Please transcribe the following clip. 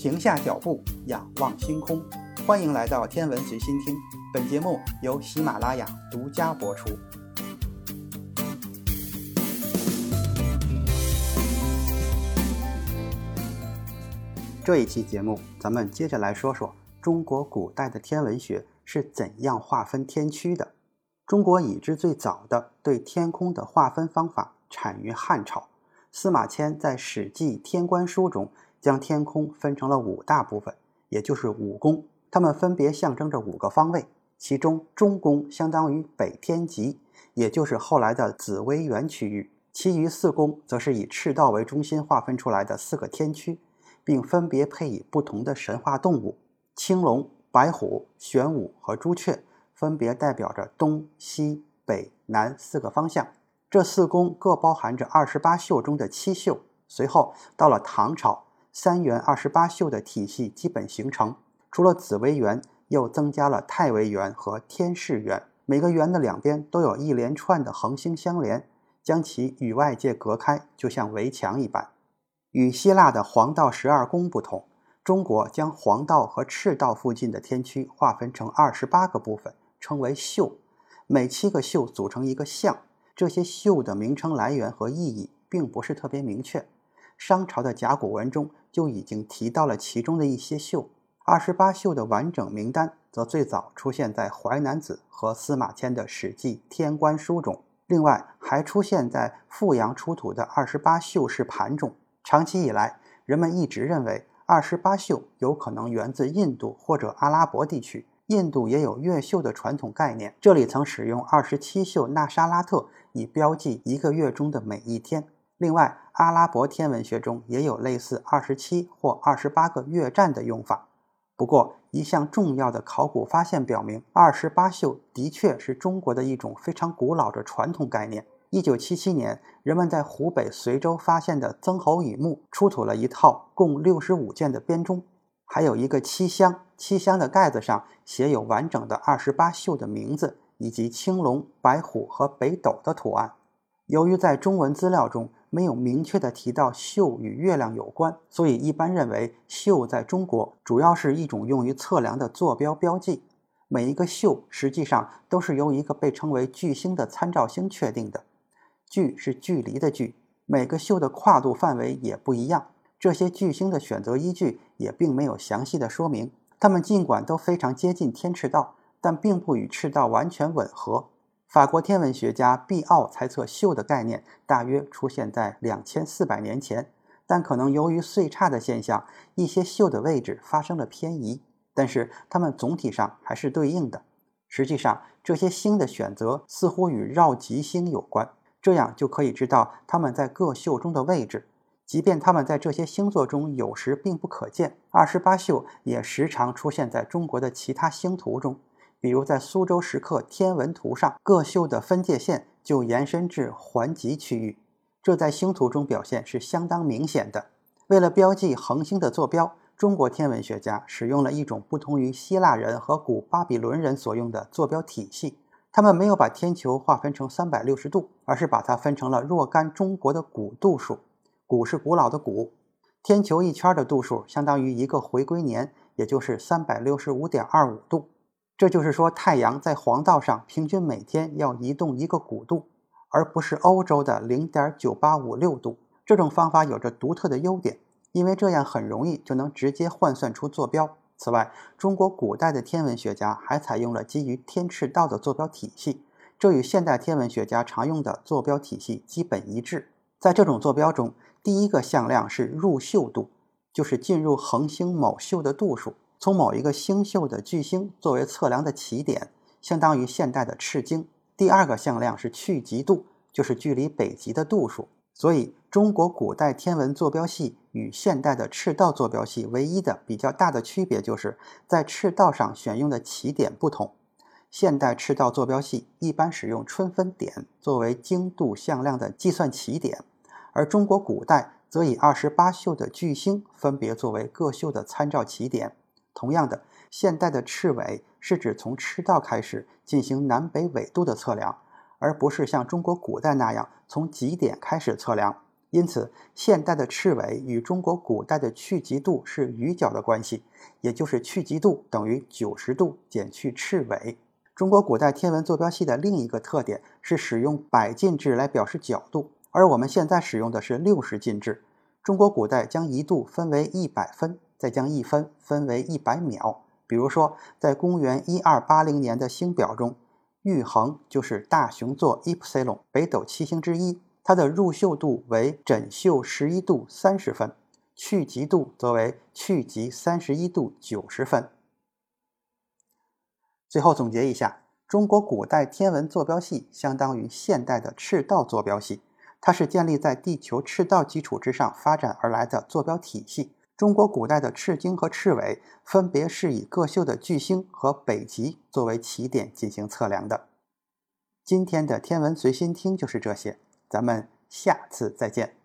停下脚步，仰望星空。欢迎来到天文随心听，本节目由喜马拉雅独家播出。这一期节目，咱们接着来说说中国古代的天文学是怎样划分天区的。中国已知最早的对天空的划分方法产于汉朝，司马迁在《史记·天官书》中将天空分成了五大部分，也就是五宫，它们分别象征着五个方位。其中，中宫相当于北天极，也就是后来的紫微垣区域；其余四宫则是以赤道为中心划分出来的四个天区。并分别配以不同的神话动物：青龙、白虎、玄武和朱雀，分别代表着东西北南四个方向。这四宫各包含着二十八宿中的七宿。随后到了唐朝，三元二十八宿的体系基本形成。除了紫微垣，又增加了太微垣和天市垣。每个垣的两边都有一连串的恒星相连，将其与外界隔开，就像围墙一般。与希腊的黄道十二宫不同，中国将黄道和赤道附近的天区划分成二十八个部分，称为宿。每七个宿组成一个象，这些宿的名称来源和意义并不是特别明确。商朝的甲骨文中就已经提到了其中的一些宿。二十八宿的完整名单则最早出现在《淮南子》和司马迁的《史记·天官书》中，另外还出现在阜阳出土的二十八宿式盘中。长期以来，人们一直认为二十八宿有可能源自印度或者阿拉伯地区。印度也有月宿的传统概念，这里曾使用二十七宿那沙拉特以标记一个月中的每一天。另外，阿拉伯天文学中也有类似二十七或二十八个月占的用法。不过，一项重要的考古发现表明，二十八宿的确是中国的一种非常古老的传统概念。一九七七年，人们在湖北随州发现的曾侯乙墓出土了一套共六十五件的编钟，还有一个漆箱，漆箱的盖子上写有完整的二十八宿的名字，以及青龙、白虎和北斗的图案。由于在中文资料中没有明确的提到宿与月亮有关，所以一般认为宿在中国主要是一种用于测量的坐标标记。每一个宿实际上都是由一个被称为巨星的参照星确定的。距是距离的距，每个宿的跨度范围也不一样。这些巨星的选择依据也并没有详细的说明。它们尽管都非常接近天赤道，但并不与赤道完全吻合。法国天文学家毕奥猜测，宿的概念大约出现在两千四百年前，但可能由于岁差的现象，一些宿的位置发生了偏移。但是它们总体上还是对应的。实际上，这些星的选择似乎与绕极星有关。这样就可以知道它们在各宿中的位置，即便它们在这些星座中有时并不可见。二十八宿也时常出现在中国的其他星图中，比如在苏州石刻天文图上，各宿的分界线就延伸至环极区域，这在星图中表现是相当明显的。为了标记恒星的坐标，中国天文学家使用了一种不同于希腊人和古巴比伦人所用的坐标体系。他们没有把天球划分成三百六十度，而是把它分成了若干中国的古度数。古是古老的古，天球一圈的度数相当于一个回归年，也就是三百六十五点二五度。这就是说，太阳在黄道上平均每天要移动一个古度，而不是欧洲的零点九八五六度。这种方法有着独特的优点，因为这样很容易就能直接换算出坐标。此外，中国古代的天文学家还采用了基于天赤道的坐标体系，这与现代天文学家常用的坐标体系基本一致。在这种坐标中，第一个向量是入宿度，就是进入恒星某宿的度数，从某一个星宿的巨星作为测量的起点，相当于现代的赤经。第二个向量是去极度，就是距离北极的度数。所以，中国古代天文坐标系与现代的赤道坐标系唯一的比较大的区别，就是在赤道上选用的起点不同。现代赤道坐标系一般使用春分点作为经度向量的计算起点，而中国古代则以二十八宿的巨星分别作为各宿的参照起点。同样的，现代的赤纬是指从赤道开始进行南北纬度的测量。而不是像中国古代那样从极点开始测量，因此，现代的赤纬与中国古代的去极度是余角的关系，也就是去极度等于九十度减去赤纬。中国古代天文坐标系的另一个特点是使用百进制来表示角度，而我们现在使用的是六十进制。中国古代将一度分为一百分，再将一分分为一百秒。比如说，在公元一二八零年的星表中，玉衡就是大熊座 Epsilon 北斗七星之一。它的入宿度为枕宿十一度三十分，去极度则为去极三十一度九十分。最后总结一下，中国古代天文坐标系相当于现代的赤道坐标系，它是建立在地球赤道基础之上发展而来的坐标体系。中国古代的赤经和赤尾分别是以各宿的巨星和北极作为起点进行测量的。今天的天文随心听就是这些。咱们下次再见。